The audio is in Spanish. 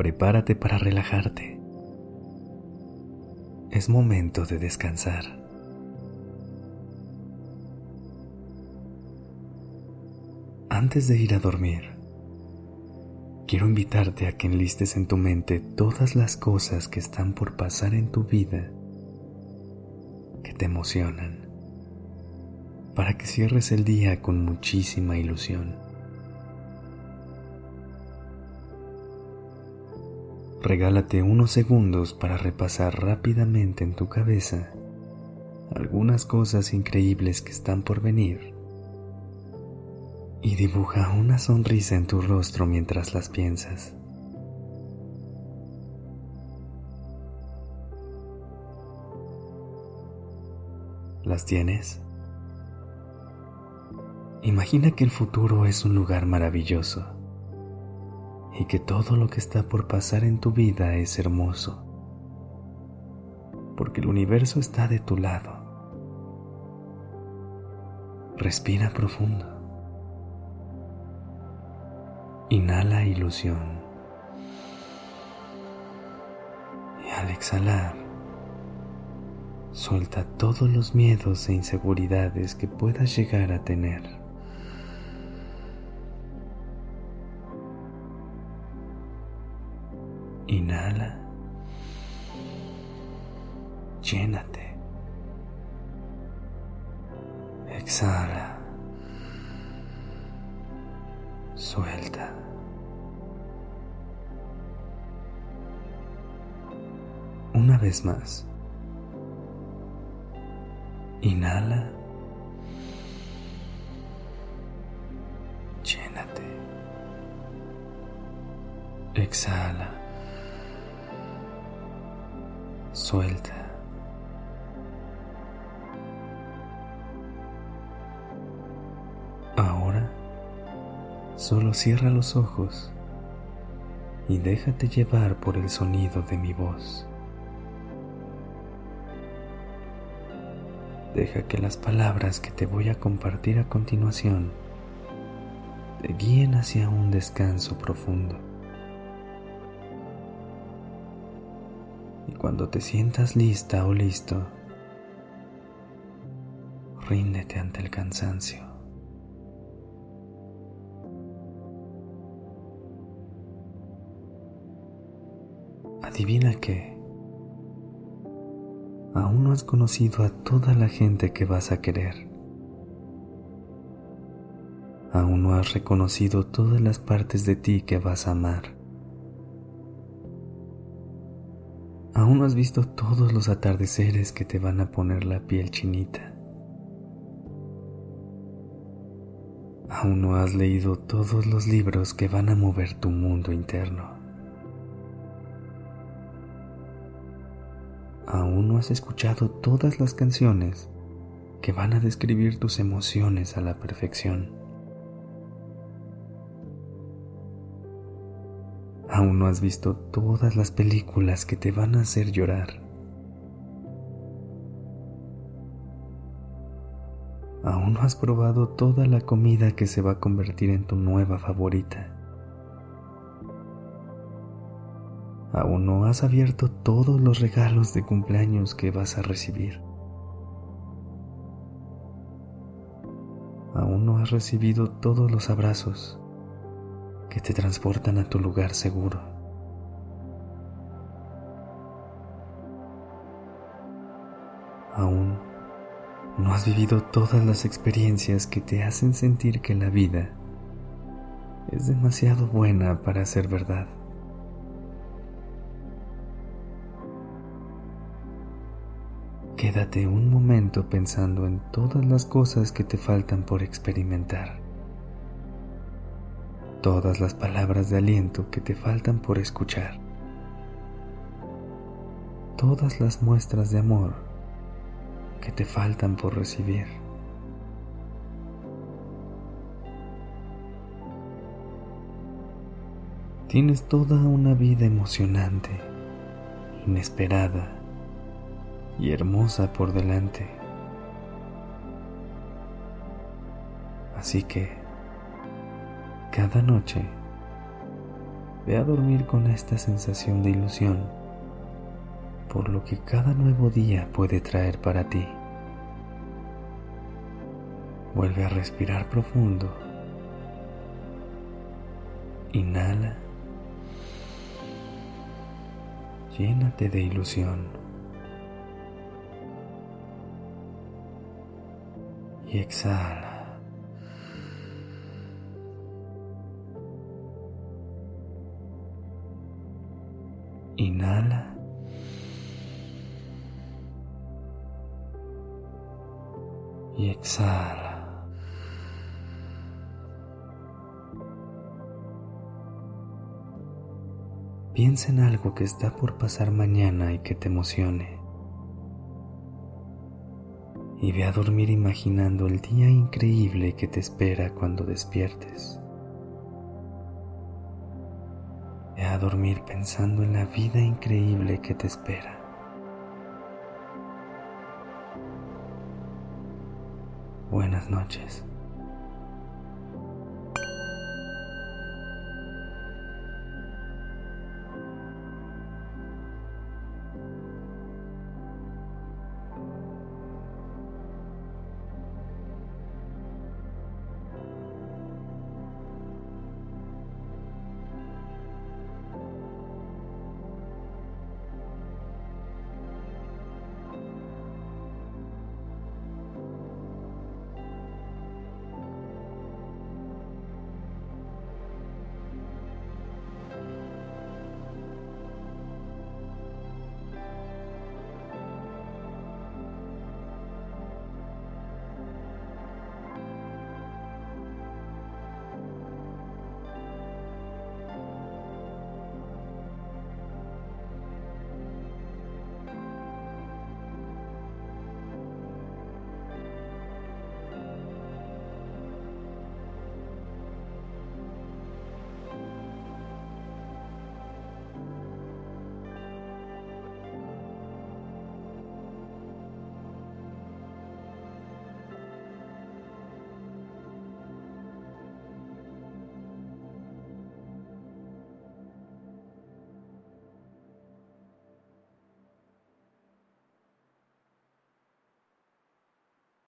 Prepárate para relajarte. Es momento de descansar. Antes de ir a dormir, quiero invitarte a que enlistes en tu mente todas las cosas que están por pasar en tu vida que te emocionan para que cierres el día con muchísima ilusión. Regálate unos segundos para repasar rápidamente en tu cabeza algunas cosas increíbles que están por venir y dibuja una sonrisa en tu rostro mientras las piensas. ¿Las tienes? Imagina que el futuro es un lugar maravilloso y que todo lo que está por pasar en tu vida es hermoso, porque el universo está de tu lado. Respira profundo. Inhala ilusión. Y al exhalar, suelta todos los miedos e inseguridades que puedas llegar a tener. Inhala. Llénate. Exhala. Suelta. Una vez más. Inhala. Llénate. Exhala. Suelta. Ahora solo cierra los ojos y déjate llevar por el sonido de mi voz. Deja que las palabras que te voy a compartir a continuación te guíen hacia un descanso profundo. Y cuando te sientas lista o listo, ríndete ante el cansancio. Adivina que aún no has conocido a toda la gente que vas a querer. Aún no has reconocido todas las partes de ti que vas a amar. Aún no has visto todos los atardeceres que te van a poner la piel chinita. Aún no has leído todos los libros que van a mover tu mundo interno. Aún no has escuchado todas las canciones que van a describir tus emociones a la perfección. Aún no has visto todas las películas que te van a hacer llorar. Aún no has probado toda la comida que se va a convertir en tu nueva favorita. Aún no has abierto todos los regalos de cumpleaños que vas a recibir. Aún no has recibido todos los abrazos que te transportan a tu lugar seguro. Aún no has vivido todas las experiencias que te hacen sentir que la vida es demasiado buena para ser verdad. Quédate un momento pensando en todas las cosas que te faltan por experimentar todas las palabras de aliento que te faltan por escuchar. todas las muestras de amor que te faltan por recibir. Tienes toda una vida emocionante, inesperada y hermosa por delante. Así que, cada noche, ve a dormir con esta sensación de ilusión por lo que cada nuevo día puede traer para ti. Vuelve a respirar profundo. Inhala. Llénate de ilusión. Y exhala. Inhala. y exhala. Piensa en algo que está por pasar mañana y que te emocione. Y ve a dormir imaginando el día increíble que te espera cuando despiertes. A dormir pensando en la vida increíble que te espera. Buenas noches.